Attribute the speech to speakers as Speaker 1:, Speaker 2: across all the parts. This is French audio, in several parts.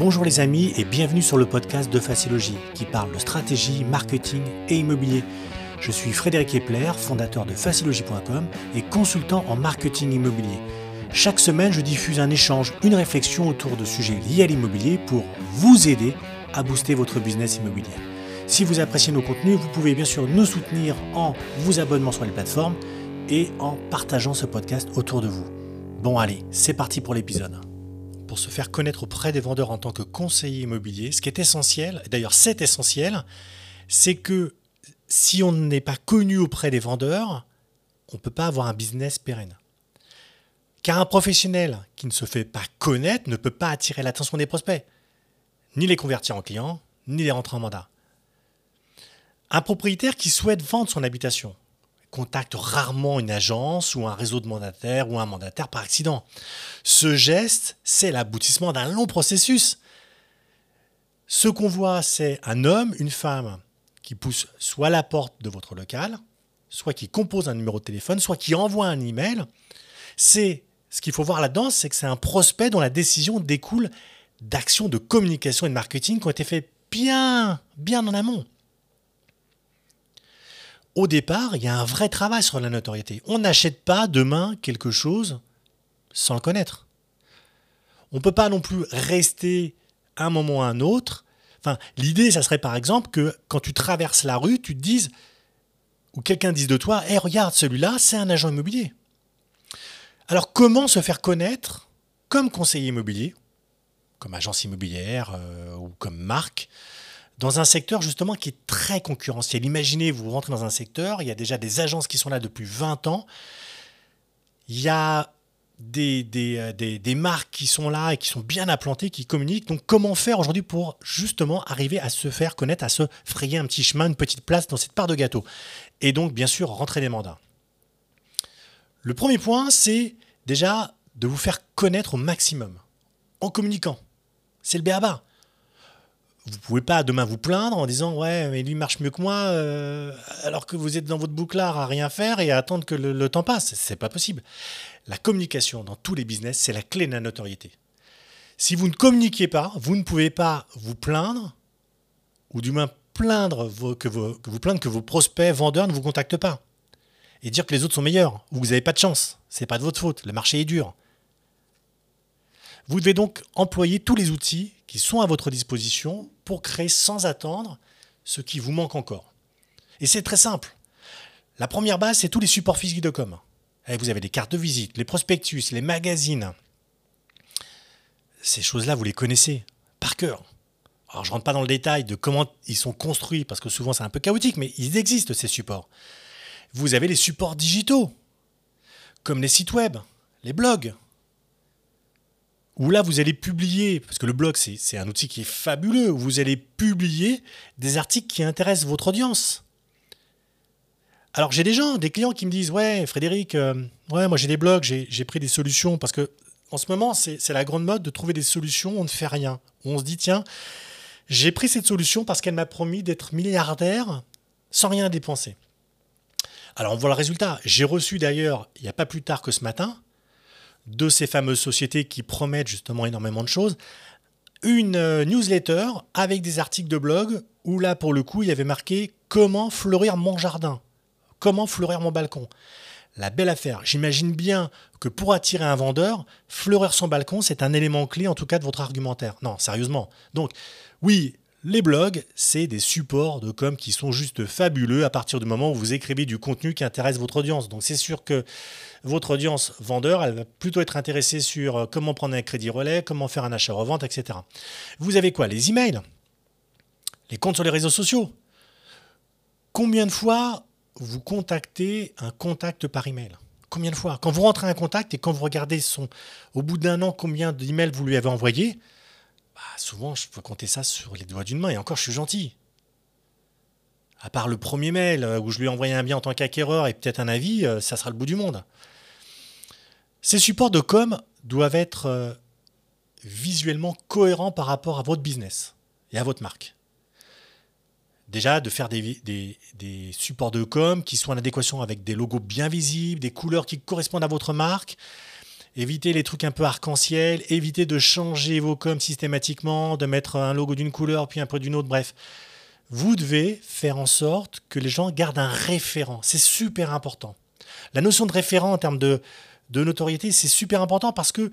Speaker 1: Bonjour les amis et bienvenue sur le podcast de Facilogie qui parle de stratégie, marketing et immobilier. Je suis Frédéric Epler, fondateur de facilogie.com et consultant en marketing immobilier. Chaque semaine, je diffuse un échange, une réflexion autour de sujets liés à l'immobilier pour vous aider à booster votre business immobilier. Si vous appréciez nos contenus, vous pouvez bien sûr nous soutenir en vous abonnant sur les plateformes et en partageant ce podcast autour de vous. Bon allez, c'est parti pour l'épisode pour se faire connaître auprès des vendeurs en tant que conseiller immobilier, ce qui est essentiel, d'ailleurs c'est essentiel, c'est que si on n'est pas connu auprès des vendeurs, on ne peut pas avoir un business pérenne. Car un professionnel qui ne se fait pas connaître ne peut pas attirer l'attention des prospects, ni les convertir en clients, ni les rentrer en mandat. Un propriétaire qui souhaite vendre son habitation contacte rarement une agence ou un réseau de mandataires ou un mandataire par accident. Ce geste, c'est l'aboutissement d'un long processus. Ce qu'on voit, c'est un homme, une femme qui pousse soit la porte de votre local, soit qui compose un numéro de téléphone, soit qui envoie un email. C'est ce qu'il faut voir là-dedans, c'est que c'est un prospect dont la décision découle d'actions de communication et de marketing qui ont été faites bien, bien en amont au départ, il y a un vrai travail sur la notoriété. On n'achète pas demain quelque chose sans le connaître. On ne peut pas non plus rester un moment ou un autre. Enfin, l'idée, ça serait par exemple que quand tu traverses la rue, tu te dises, ou quelqu'un dise de toi, hé, regarde, celui-là, c'est un agent immobilier. Alors, comment se faire connaître comme conseiller immobilier, comme agence immobilière euh, ou comme marque dans un secteur justement qui est très concurrentiel. Imaginez, vous rentrez dans un secteur, il y a déjà des agences qui sont là depuis 20 ans, il y a des, euh, des, des, marques qui sont là et qui sont bien implantées, qui communiquent. Donc comment faire aujourd'hui pour justement arriver à se faire connaître, à se frayer un petit chemin, une petite place dans cette part de gâteau? Et donc bien sûr rentrer des mandats. Le premier point, c'est déjà de vous faire connaître au maximum en communiquant. C'est le béaba vous pouvez pas demain vous plaindre en disant ouais mais lui marche mieux que moi euh, alors que vous êtes dans votre bouclard à rien faire et à attendre que le, temps passe. C'est pas possible. La communication dans tous les business c'est la clé de la notoriété. Si vous ne communiquez pas vous ne pouvez pas vous plaindre ou du moins plaindre que, vos, que vous plaindre que vos prospects vendeurs ne vous contactent pas. Et dire que les autres sont meilleurs. Ou que vous n'avez pas de chance. C'est pas de votre faute. Le marché est dur. Vous devez donc employer tous les outils qui sont à votre disposition pour créer sans attendre ce qui vous manque encore. Et c'est très simple. La première base, c'est tous les supports physiques de com. Eh, vous avez les cartes de visite, les prospectus, les magazines. Ces choses-là, vous les connaissez par cœur. Alors, je ne rentre pas dans le détail de comment ils sont construits, parce que souvent c'est un peu chaotique, mais ils existent, ces supports. Vous avez les supports digitaux, comme les sites web, les blogs, où là, vous allez publier, parce que le blog, c'est un outil qui est fabuleux, vous allez publier des articles qui intéressent votre audience. Alors j'ai des gens, des clients qui me disent, ouais, Frédéric, euh, ouais, moi j'ai des blogs, j'ai pris des solutions, parce que en ce moment, c'est la grande mode de trouver des solutions, on ne fait rien. On se dit, tiens, j'ai pris cette solution parce qu'elle m'a promis d'être milliardaire sans rien dépenser. Alors on voit le résultat. J'ai reçu d'ailleurs, il n'y a pas plus tard que ce matin, de ces fameuses sociétés qui promettent justement énormément de choses, une euh, newsletter avec des articles de blog où là pour le coup il y avait marqué comment fleurir mon jardin, comment fleurir mon balcon. La belle affaire. J'imagine bien que pour attirer un vendeur, fleurir son balcon, c'est un élément clé en tout cas de votre argumentaire. Non, sérieusement. Donc, oui, les blogs, c'est des supports de com qui sont juste fabuleux à partir du moment où vous écrivez du contenu qui intéresse votre audience. Donc c'est sûr que votre audience vendeur, elle va plutôt être intéressée sur euh, comment prendre un crédit relais, comment faire un achat-revente, etc. Vous avez quoi? Les emails, les comptes sur les réseaux sociaux? Combien de fois vous contactez un contact par email? Combien de fois? Quand vous rentrez un contact et quand vous regardez son, au bout d'un an combien d'emails vous lui avez envoyé, bah, souvent je peux compter ça sur les doigts d'une main et encore je suis gentil. À part le premier mail euh, où je lui ai envoyé un bien en tant qu'acquéreur et peut-être un avis, euh, ça sera le bout du monde. Ces supports de com doivent être euh, visuellement cohérents par rapport à votre business et à votre marque. Déjà, de faire des, des, supports de com qui soient en adéquation avec des logos bien visibles, des couleurs qui correspondent à votre marque, Évitez les trucs un peu arc-en-ciel, évitez de changer vos coms systématiquement, de mettre un logo d'une couleur puis un peu d'une autre, bref. Vous devez faire en sorte que les gens gardent un référent. C'est super important. La notion de référent en termes de, notoriété, c'est super important parce que,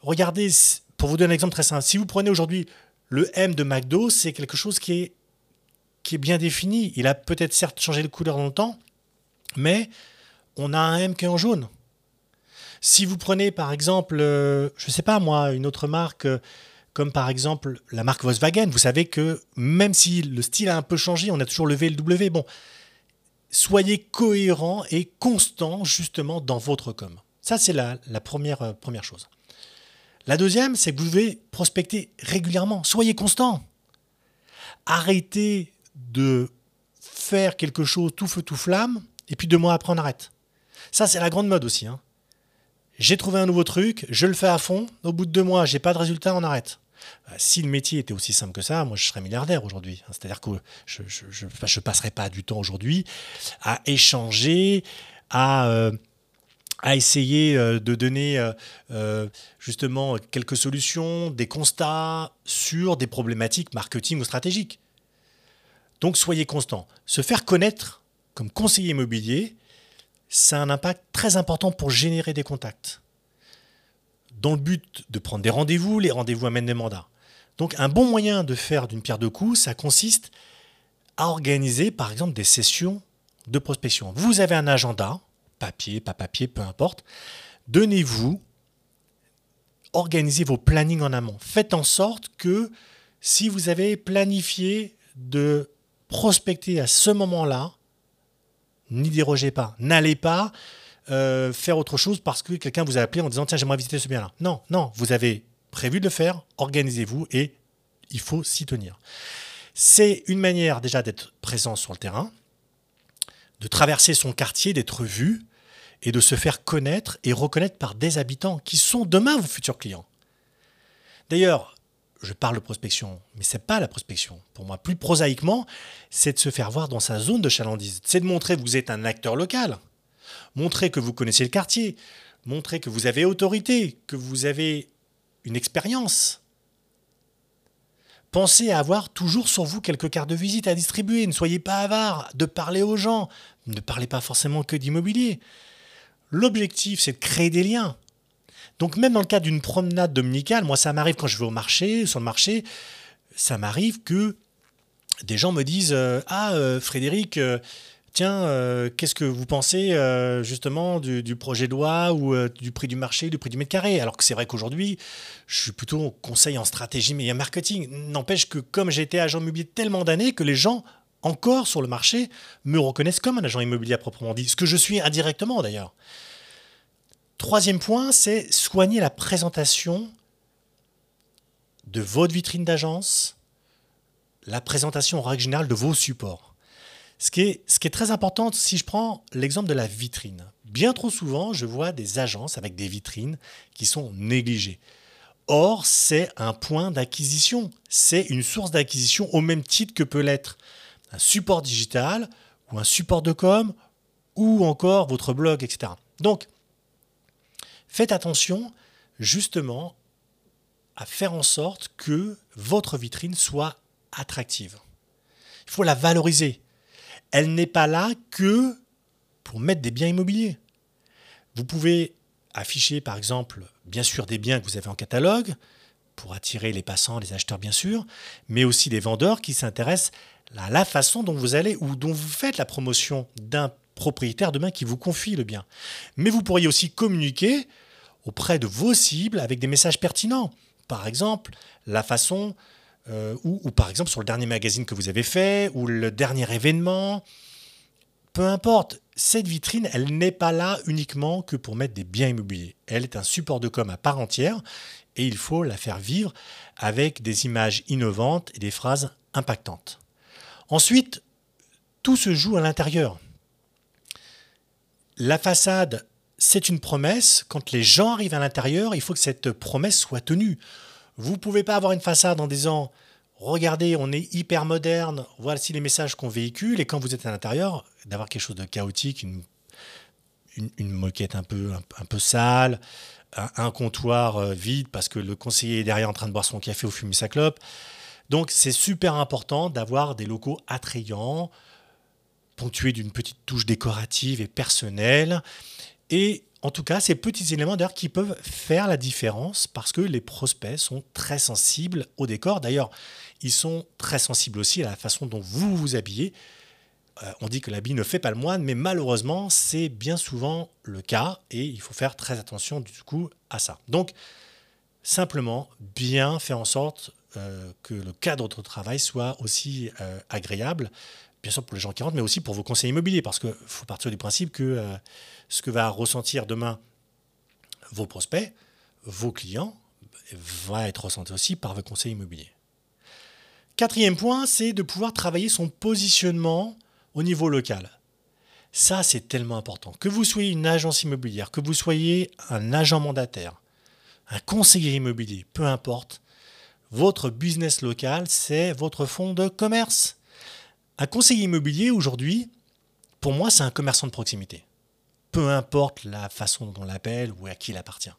Speaker 1: regardez, pour vous donner un exemple très simple, si vous prenez aujourd'hui le M de McDo, c'est quelque chose qui est, qui est bien défini. Il a peut-être certes changé de couleur dans le temps, mais on a un M qui est en jaune. Si vous prenez par exemple, euh, je ne sais pas moi, une autre marque, euh, comme par exemple la marque Volkswagen, vous savez que même si le style a un peu changé, on a toujours le V et le W. Bon, soyez cohérent et constant justement dans votre com. Ça, c'est la, première, euh, première chose. La deuxième, c'est que vous devez prospecter régulièrement. Soyez constant. Arrêtez de faire quelque chose tout feu, tout flamme, et puis deux mois après, on arrête. Ça, c'est la grande mode aussi. Hein. J'ai trouvé un nouveau truc, je le fais à fond, au bout de deux mois, j'ai pas de résultat, on arrête. Euh, si le métier était aussi simple que ça, moi je serais milliardaire aujourd'hui. Hein. C'est-à-dire que je ne passerais pas du temps aujourd'hui à échanger, à, euh, essayer euh, de donner justement quelques solutions, des constats sur des problématiques marketing ou stratégiques. Donc soyez constant. Se faire connaître comme conseiller immobilier, ça a un impact très important pour générer des contacts. Dans le but de prendre des rendez-vous, les rendez-vous amènent des mandats. Donc un bon moyen de faire d'une pierre deux coups, ça consiste à organiser par exemple des sessions de prospection. Vous avez un agenda, papier, pas papier, peu importe. Donnez-vous, organisez vos plannings en amont. Faites en sorte que si vous avez planifié de prospecter à ce moment-là, n'y dérogez pas. N'allez pas euh, faire autre chose parce que quelqu'un vous a appelé en disant tiens j'aimerais visiter ce bien-là. Non, non, vous avez prévu de le faire, organisez-vous et il faut s'y tenir. C'est une manière déjà d'être présent sur le terrain, de traverser son quartier, d'être vu et de se faire connaître et reconnaître par des habitants qui sont demain vos futurs clients. D'ailleurs, je parle de prospection, mais c'est pas la prospection. Pour moi, plus prosaïquement, c'est de se faire voir dans sa zone de chalandise. C'est de montrer que vous êtes un acteur local, montrer que vous connaissez le quartier, montrer que vous avez autorité, que vous avez une expérience. Pensez à avoir toujours sur vous quelques cartes de visite à distribuer. Ne soyez pas avare de parler aux gens. Ne parlez pas forcément que d'immobilier. L'objectif, c'est de créer des liens. Donc même dans le cas d'une promenade dominicale, moi ça m'arrive quand je vais au marché, sur le marché, ça m'arrive que des gens me disent euh, Ah euh, Frédéric, euh, tiens, qu'est-ce que vous pensez justement du, projet de loi ou du prix du marché, du prix du mètre carré? Alors que c'est vrai qu'aujourd'hui, je suis plutôt conseil en stratégie mais en marketing. N'empêche que comme j'ai été agent immobilier tellement d'années que les gens encore sur le marché me reconnaissent comme un agent immobilier à proprement dit, ce que je suis indirectement d'ailleurs. Troisième point, c'est soigner la présentation de votre vitrine d'agence, la présentation en règle générale de vos supports. Ce qui, est, ce qui est très important, si je prends l'exemple de la vitrine, bien trop souvent, je vois des agences avec des vitrines qui sont négligées. Or, c'est un point d'acquisition, c'est une source d'acquisition au même titre que peut l'être un support digital ou un support de com ou encore votre blog, etc. Donc, Faites attention justement à faire en sorte que votre vitrine soit attractive. Il faut la valoriser. Elle n'est pas là que pour mettre des biens immobiliers. Vous pouvez afficher par exemple bien sûr des biens que vous avez en catalogue pour attirer les passants, les acheteurs bien sûr, mais aussi des vendeurs qui s'intéressent à la façon dont vous allez ou dont vous faites la promotion d'un propriétaire demain qui vous confie le bien. Mais vous pourriez aussi communiquer auprès de vos cibles avec des messages pertinents. Par exemple, la façon, euh, ou, par exemple sur le dernier magazine que vous avez fait, ou le dernier événement, peu importe, cette vitrine, elle n'est pas là uniquement que pour mettre des biens immobiliers. Elle est un support de com à part entière et il faut la faire vivre avec des images innovantes et des phrases impactantes. Ensuite, tout se joue à l'intérieur. La façade c'est une promesse. Quand les gens arrivent à l'intérieur, il faut que cette promesse soit tenue. Vous ne pouvez pas avoir une façade en disant Regardez, on est hyper moderne, voici les messages qu'on véhicule, et quand vous êtes à l'intérieur, d'avoir quelque chose de chaotique, une, moquette un peu, un, peu sale, un, comptoir euh, vide parce que le conseiller est derrière en train de boire son café ou fumer sa clope. Donc c'est super important d'avoir des locaux attrayants, ponctués d'une petite touche décorative et personnelle. Et en tout cas, ces petits éléments d'ailleurs qui peuvent faire la différence parce que les prospects sont très sensibles au décor. D'ailleurs, ils sont très sensibles aussi à la façon dont vous vous habillez. Euh, on dit que l'habit ne fait pas le moine, mais malheureusement, c'est bien souvent le cas et il faut faire très attention du coup à ça. Donc, simplement, bien faire en sorte euh, que le cadre de travail soit aussi euh, agréable, bien sûr pour les gens qui rentrent, mais aussi pour vos conseils immobiliers, parce qu'il faut partir du principe que ce que va ressentir demain vos prospects, vos clients, va être ressenti aussi par vos conseils immobiliers. Quatrième point, c'est de pouvoir travailler son positionnement au niveau local. Ça, c'est tellement important. Que vous soyez une agence immobilière, que vous soyez un agent mandataire, un conseiller immobilier, peu importe, votre business local, c'est votre fonds de commerce. Un conseiller immobilier, aujourd'hui, pour moi, c'est un commerçant de proximité. Peu importe la façon dont on l'appelle ou à qui il appartient.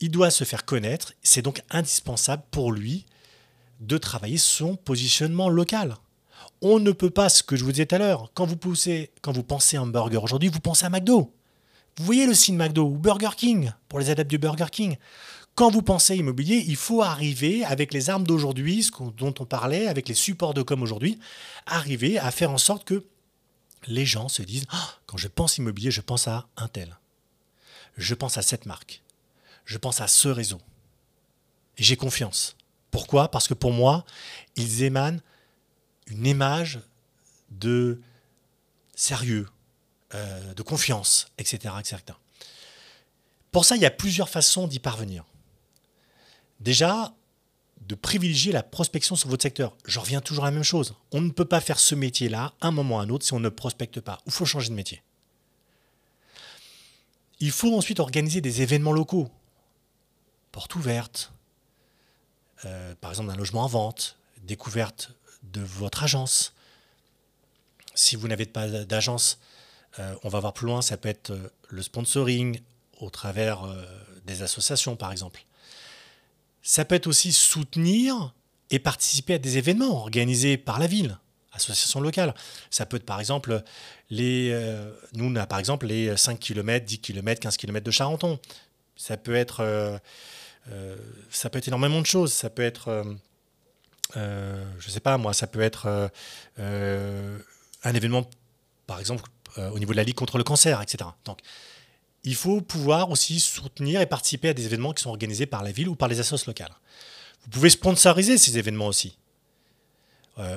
Speaker 1: Il doit se faire connaître. C'est donc indispensable pour lui de travailler son positionnement local. On ne peut pas, ce que je vous disais tout à l'heure, quand vous, poussez, quand vous pensez hamburger aujourd'hui, vous pensez à McDo. Vous voyez le signe McDo ou Burger King, pour les adeptes du Burger King. Quand vous pensez immobilier, il faut arriver avec les armes d'aujourd'hui, dont on parlait, avec les supports de com aujourd'hui, arriver à faire en sorte que les gens se disent ah, quand je pense immobilier, je pense à un tel. Je pense à cette marque. Je pense à ce réseau. Et j'ai confiance. Pourquoi? Parce que pour moi, ils émanent une image de sérieux, euh, de confiance, etc., etc. Pour ça, il y a plusieurs façons d'y parvenir. Déjà, de privilégier la prospection sur votre secteur. Je reviens toujours à la même chose. On ne peut pas faire ce métier-là un moment ou un autre si on ne prospecte pas. Il faut changer de métier. Il faut ensuite organiser des événements locaux. Porte ouverte, euh, par exemple d'un logement en vente, découverte de votre agence. Si vous n'avez pas d'agence, euh, on va voir plus loin, ça peut être euh, le sponsoring au travers des associations, par exemple. Ça peut être aussi soutenir et participer à des événements organisés par la ville, associations locales. Ça peut être par exemple les. nous, on a par exemple les 5 km, 10 km, 15 km de Charenton. Ça peut être. ça peut être énormément de choses. Ça peut être euh, je sais pas, moi, ça peut être euh, euh, un événement, par exemple, au niveau de la Ligue contre le cancer, etc. Donc, il faut pouvoir aussi soutenir et participer à des événements qui sont organisés par la ville ou par les associations locales. Vous pouvez sponsoriser ces événements aussi.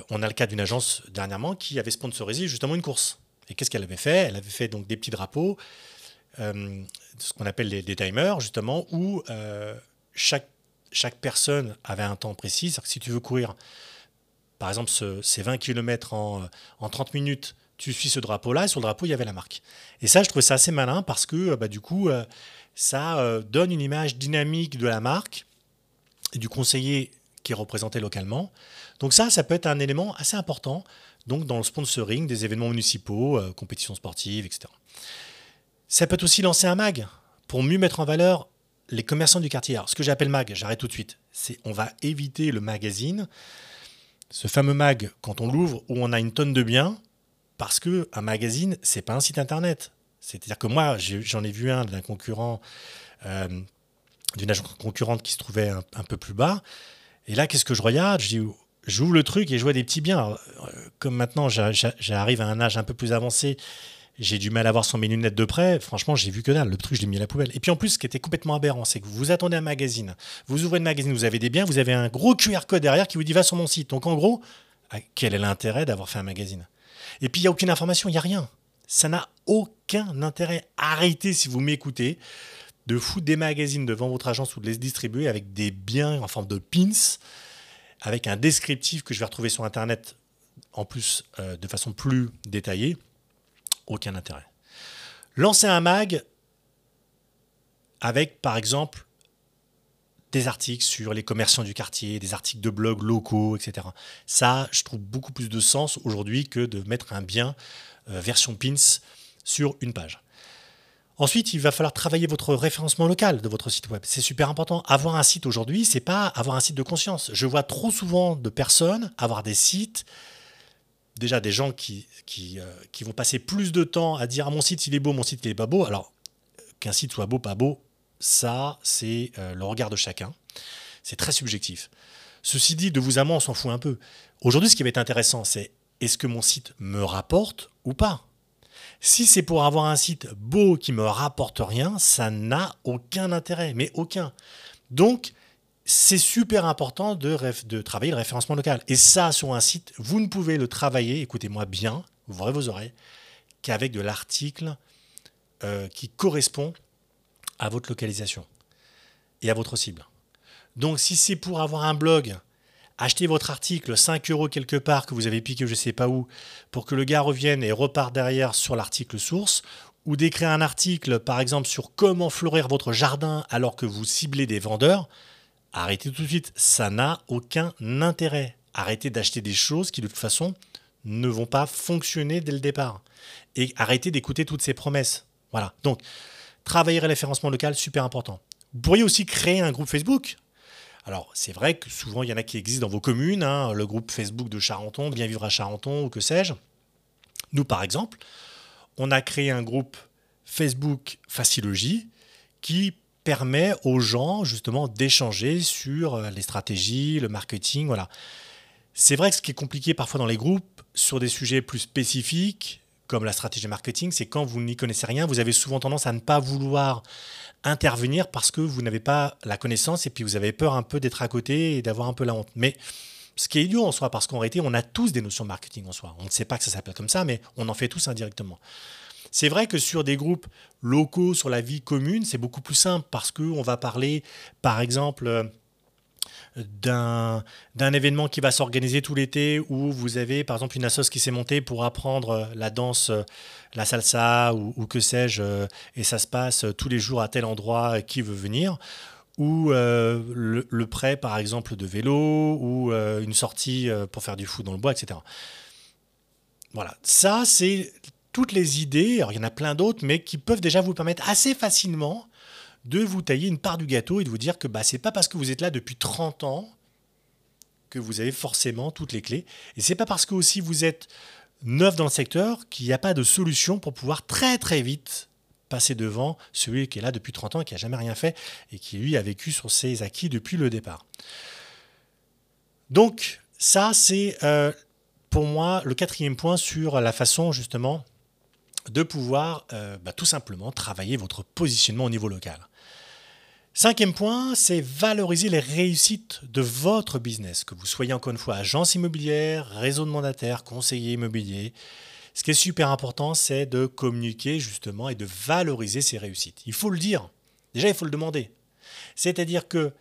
Speaker 1: on a le cas d'une agence dernièrement qui avait sponsorisé justement une course. Et qu'est-ce qu'elle avait fait? Elle avait fait donc des petits drapeaux, ce qu'on appelle des timers, justement, où chaque chaque personne avait un temps précis. Si tu veux courir, par exemple, ces 20 km en, en 30 minutes, tu suis ce drapeau-là, et sur le drapeau, il y avait la marque. Et ça, je trouvais ça assez malin parce que, bah, du coup, euh, ça euh, donne une image dynamique de la marque et du conseiller qui est représenté localement. Donc ça, ça peut être un élément assez important donc dans le sponsoring des événements municipaux, euh, compétitions sportives, etc. Ça peut aussi lancer un mag pour mieux mettre en valeur les commerçants du quartier. Alors, ce que j'appelle mag, j'arrête tout de suite, c'est on va éviter le magazine, ce fameux mag quand on l'ouvre où on a une tonne de biens, parce que un magazine, c'est pas un site internet. C'est-à-dire que moi, j'en ai, vu un d'un concurrent, euh, d'une agence concurrente qui se trouvait un, peu plus bas. Et là, qu'est-ce que je regarde? Je j'ouvre le truc et je vois des petits biens. Euh, comme maintenant, j'arrive à un âge un peu plus avancé j'ai du mal à voir sans mes lunettes de près. Franchement, j'ai vu que dalle. Le truc, je l'ai mis à la poubelle. Et puis en plus, ce qui était complètement aberrant, c'est que vous attendez un magazine. Vous ouvrez le magazine, vous avez des biens, vous avez un gros QR code derrière qui vous dit va sur mon site. Donc en gros, quel est l'intérêt d'avoir fait un magazine? Et puis il n'y a aucune information, il n'y a rien. Ça n'a aucun intérêt. Arrêtez si vous m'écoutez de foutre des magazines devant votre agence ou de les distribuer avec des biens en forme de pins, avec un descriptif que je vais retrouver sur Internet en plus euh, de façon plus détaillée aucun intérêt. Lancer un mag avec, par exemple, des articles sur les commerçants du quartier, des articles de blogs locaux, etc. Ça, je trouve beaucoup plus de sens aujourd'hui que de mettre un bien euh, version pins sur une page. Ensuite, il va falloir travailler votre référencement local de votre site web. C'est super important. Avoir un site aujourd'hui, c'est pas avoir un site de conscience. Je vois trop souvent de personnes avoir des sites, déjà des gens qui, qui, euh, qui vont passer plus de temps à dire ah, mon site il est beau, mon site il est pas beau. Alors qu'un site soit beau, pas beau, ça c'est euh, le regard de chacun. C'est très subjectif. Ceci dit, de vous à moi, on s'en fout un peu. Aujourd'hui, ce qui va être intéressant, c'est est-ce que mon site me rapporte ou pas? Si c'est pour avoir un site beau qui me rapporte rien, ça n'a aucun intérêt, mais aucun. Donc, c'est super important de, travailler le référencement local. Et ça, sur un site, vous ne pouvez le travailler, écoutez-moi bien, ouvrez vos oreilles, qu'avec de l'article euh, qui correspond à votre localisation et à votre cible. Donc, si c'est pour avoir un blog achetez votre article 5 euros quelque part que vous avez piqué je ne sais pas où pour que le gars revienne et reparte derrière sur l'article source ou d'écrire un article par exemple sur comment fleurir votre jardin alors que vous ciblez des vendeurs, arrêtez tout de suite, ça n'a aucun intérêt. Arrêtez d'acheter des choses qui de toute façon ne vont pas fonctionner dès le départ et arrêtez d'écouter toutes ces promesses. Voilà. Donc travailler le référencement local super important. Vous pourriez aussi créer un groupe Facebook alors, c'est vrai que souvent, il y en a qui existent dans vos communes, hein, le groupe Facebook de Charenton, Bien vivre à Charenton, ou que sais-je. Nous, par exemple, on a créé un groupe Facebook Facilogie qui permet aux gens, justement, d'échanger sur euh, les stratégies, le marketing, voilà. C'est vrai que ce qui est compliqué parfois dans les groupes, sur des sujets plus spécifiques, comme la stratégie marketing, c'est quand vous n'y connaissez rien, vous avez souvent tendance à ne pas vouloir intervenir parce que vous n'avez pas la connaissance et puis vous avez peur un peu d'être à côté et d'avoir un peu la honte. Mais ce qui est idiot en soi, parce qu'en réalité, on a tous des notions marketing en soi. On ne sait pas que ça s'appelle comme ça, mais on en fait tous indirectement. C'est vrai que sur des groupes locaux, sur la vie commune, c'est beaucoup plus simple parce qu'on va parler, par exemple, euh, d'un événement qui va s'organiser tout l'été où vous avez par exemple une assoce qui s'est montée pour apprendre euh, la danse, euh, la salsa ou, que sais-je, euh, et ça se passe tous les jours à tel endroit qui veut venir ou le, prêt par exemple de vélo ou une sortie pour faire du foot dans le bois, etc. Voilà, ça c'est toutes les idées, alors il y en a plein d'autres, mais qui peuvent déjà vous permettre assez facilement de vous tailler une part du gâteau et de vous dire que bah, c'est pas parce que vous êtes là depuis 30 ans que vous avez forcément toutes les clés. Et c'est pas parce que aussi vous êtes neuf dans le secteur qu'il n'y a pas de solution pour pouvoir très très vite passer devant celui qui est là depuis 30 ans qui n'a jamais rien fait et qui lui a vécu sur ses acquis depuis le départ. Donc ça c'est euh, pour moi le quatrième point sur la façon justement de pouvoir euh, bah, tout simplement travailler votre positionnement au niveau local. Cinquième point, c'est valoriser les réussites de votre business, que vous soyez encore une fois agence immobilière, réseau de mandataires, conseiller immobilier. Ce qui est super important, c'est de communiquer justement et de valoriser ces réussites. Il faut le dire. Déjà, il faut le demander. C'est-à-dire que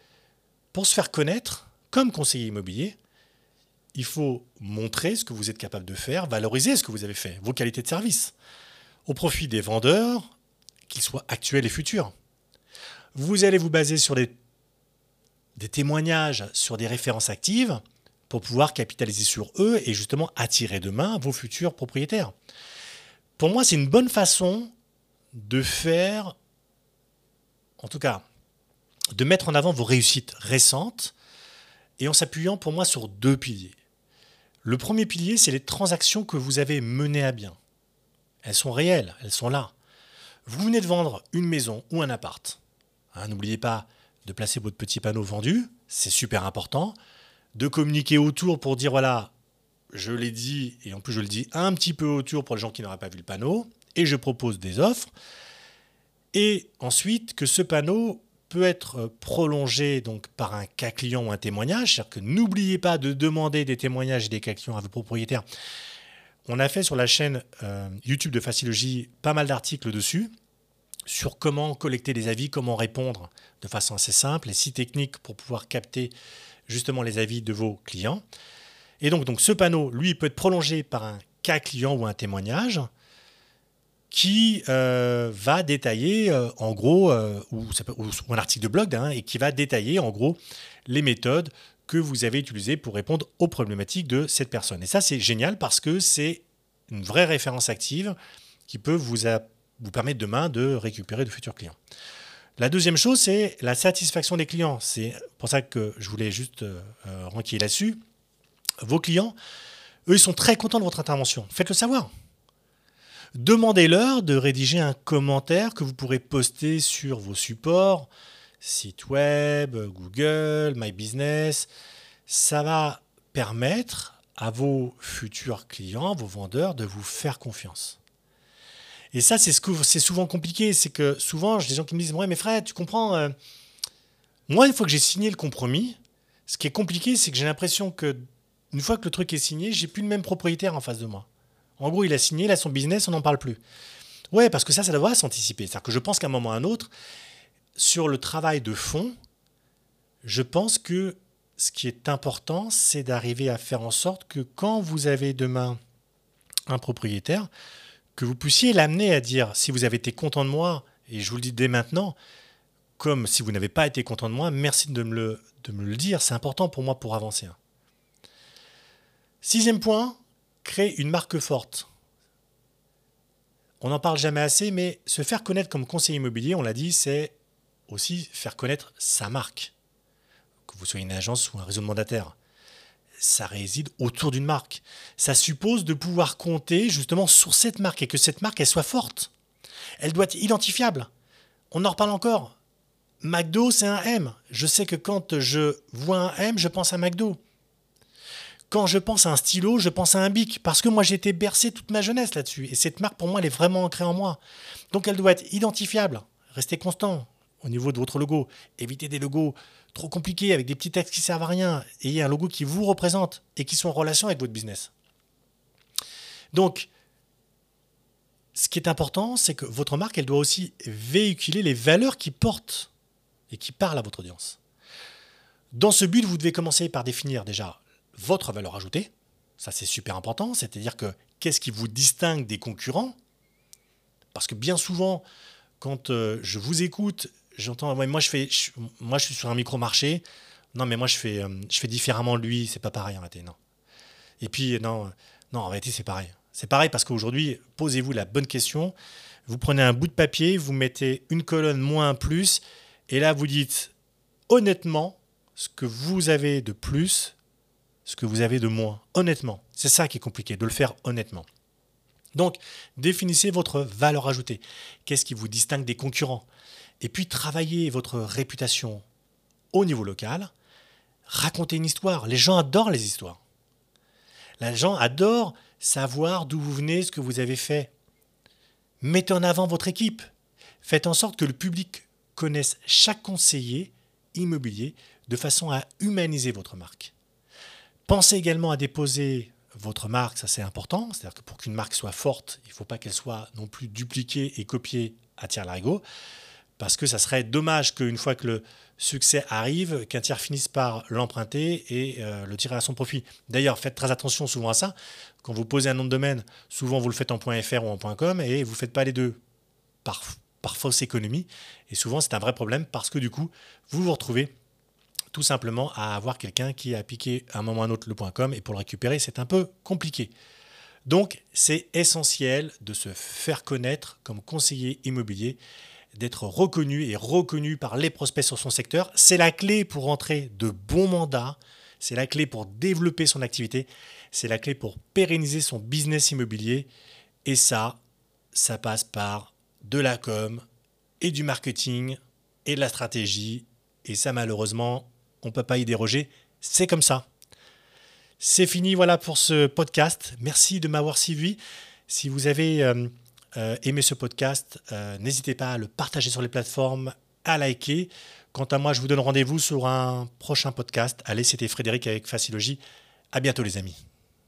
Speaker 1: pour se faire connaître comme conseiller immobilier, il faut montrer ce que vous êtes capable de faire, valoriser ce que vous avez fait, vos qualités de service au profit des vendeurs, qu'ils soient actuels et futurs. Vous allez vous baser sur des, témoignages, sur des références actives pour pouvoir capitaliser sur eux et justement attirer demain vos futurs propriétaires. Pour moi, c'est une bonne façon de faire, en tout cas, de mettre en avant vos réussites récentes et en s'appuyant pour moi sur deux piliers. Le premier pilier, c'est les transactions que vous avez menées à bien. Elles sont réelles, elles sont là. Vous venez de vendre une maison ou un appart. Hein, n'oubliez pas de placer votre petit panneau vendu, c'est super important. De communiquer autour pour dire voilà, je l'ai dit, et en plus je le dis un petit peu autour pour les gens qui n'auraient pas vu le panneau, et je propose des offres. Et ensuite, que ce panneau peut être prolongé donc par un cas client ou un témoignage, c'est-à-dire que n'oubliez pas de demander des témoignages et des cas clients à vos propriétaires on a fait sur la chaîne euh, YouTube de Facilogie pas mal d'articles dessus sur comment collecter des avis, comment répondre de façon assez simple et si technique pour pouvoir capter justement les avis de vos clients. Et donc, donc ce panneau, lui, peut être prolongé par un cas client ou un témoignage qui euh, va détailler euh, en gros, ou, un article de blog, hein, et qui va détailler en gros les méthodes que vous avez utilisé pour répondre aux problématiques de cette personne. Et ça, c'est génial parce que c'est une vraie référence active qui peut vous permettre demain de récupérer de futurs clients. La deuxième chose, c'est la satisfaction des clients. C'est pour ça que je voulais juste euh, là-dessus. Vos clients, eux, ils sont très contents de votre intervention. Faites-le savoir. Demandez-leur de rédiger un commentaire que vous pourrez poster sur vos supports, site web, Google, My Business. Ça va permettre à vos futurs clients, vos vendeurs, de vous faire confiance. Et ça, c'est ce souvent compliqué. C'est que souvent, j'ai des gens qui me disent Ouais, mais frère, tu comprends, euh, moi, une fois que j'ai signé le compromis, ce qui est compliqué, c'est que j'ai l'impression que une fois que le truc est signé, j'ai plus le même propriétaire en face de moi. En gros, il a signé, il a son business, on n'en parle plus. Ouais, parce que ça, ça doit s'anticiper. C'est-à-dire que je pense qu'à un moment ou à un autre, sur le travail de fond, je pense que ce qui est important, c'est d'arriver à faire en sorte que quand vous avez demain un propriétaire, que vous puissiez l'amener à dire si vous avez été content de moi, et je vous le dis dès maintenant, comme si vous n'avez pas été content de moi, merci de me le, de me le dire, c'est important pour moi pour avancer. Sixième point, créer une marque forte. On n'en parle jamais assez, mais se faire connaître comme conseiller immobilier, on l'a dit, c'est aussi faire connaître sa marque. Que vous soyez une agence ou un réseau de mandataires. Ça réside autour d'une marque. Ça suppose de pouvoir compter justement sur cette marque et que cette marque, elle soit forte. Elle doit être identifiable. On en reparle encore. McDo, c'est un M. Je sais que quand je vois un M, je pense à McDo. Quand je pense à un stylo, je pense à un bic, parce que moi j'ai été bercé toute ma jeunesse là-dessus. Et cette marque, pour moi, elle est vraiment ancrée en moi. Donc elle doit être identifiable. Restez constant au niveau de votre logo. Évitez des logos trop compliqués avec des petits textes qui servent à rien. Ayez un logo qui vous représente et qui soit en relation avec votre business. Donc, ce qui est important, c'est que votre marque, elle doit aussi véhiculer les valeurs qui portent et qui parlent à votre audience. Dans ce but, vous devez commencer par définir déjà votre valeur ajoutée. Ça, c'est super important. C'est-à-dire que qu'est-ce qui vous distingue des concurrents? Parce que bien souvent, quand euh, je vous écoute, j'entends moi je fais moi je suis sur un micro marché. Non mais moi je fais euh, je fais différemment lui, c'est pas pareil en réalité, non. Et puis non non en réalité c'est pareil. C'est pareil parce qu'aujourd'hui, posez-vous la bonne question. Vous prenez un bout de papier, vous mettez une colonne moins un plus et là vous dites honnêtement ce que vous avez de plus ce que vous avez de moins, honnêtement. C'est ça qui est compliqué, de le faire honnêtement. Donc, définissez votre valeur ajoutée. Qu'est-ce qui vous distingue des concurrents? Et puis, travaillez votre réputation au niveau local. Racontez une histoire. Les gens adorent les histoires. Les gens adorent savoir d'où vous venez, ce que vous avez fait. Mettez en avant votre équipe. Faites en sorte que le public connaisse chaque conseiller immobilier de façon à humaniser votre marque. Pensez également à déposer votre marque, ça c'est important. C'est-à-dire que pour qu'une marque soit forte, il ne faut pas qu'elle soit non plus dupliquée et copiée à tiers larigot. Parce que ça serait dommage qu'une fois que le succès arrive, qu'un tiers finisse par l'emprunter et euh, le tirer à son profit. D'ailleurs, faites très attention souvent à ça. Quand vous posez un nom de domaine, souvent vous le faites en .fr ou en .com et vous ne faites pas les deux par, par fausse économie. Et souvent, c'est un vrai problème parce que du coup, vous vous retrouvez tout simplement à avoir quelqu'un qui a piqué à un moment ou à un autre le .com et pour le récupérer, c'est un peu compliqué. Donc, c'est essentiel de se faire connaître comme conseiller immobilier, d'être reconnu et reconnu par les prospects sur son secteur. C'est la clé pour rentrer de bons mandats, c'est la clé pour développer son activité, c'est la clé pour pérenniser son business immobilier. Et ça, ça passe par de la com et du marketing et de la stratégie. Et ça, malheureusement, on ne peut pas y déroger, c'est comme ça. C'est fini voilà pour ce podcast. Merci de m'avoir suivi. Si vous avez euh, euh, aimé ce podcast, euh, n'hésitez pas à le partager sur les plateformes, à liker. Quant à moi, je vous donne rendez-vous sur un prochain podcast. Allez, c'était Frédéric avec Facilogie. À bientôt les amis.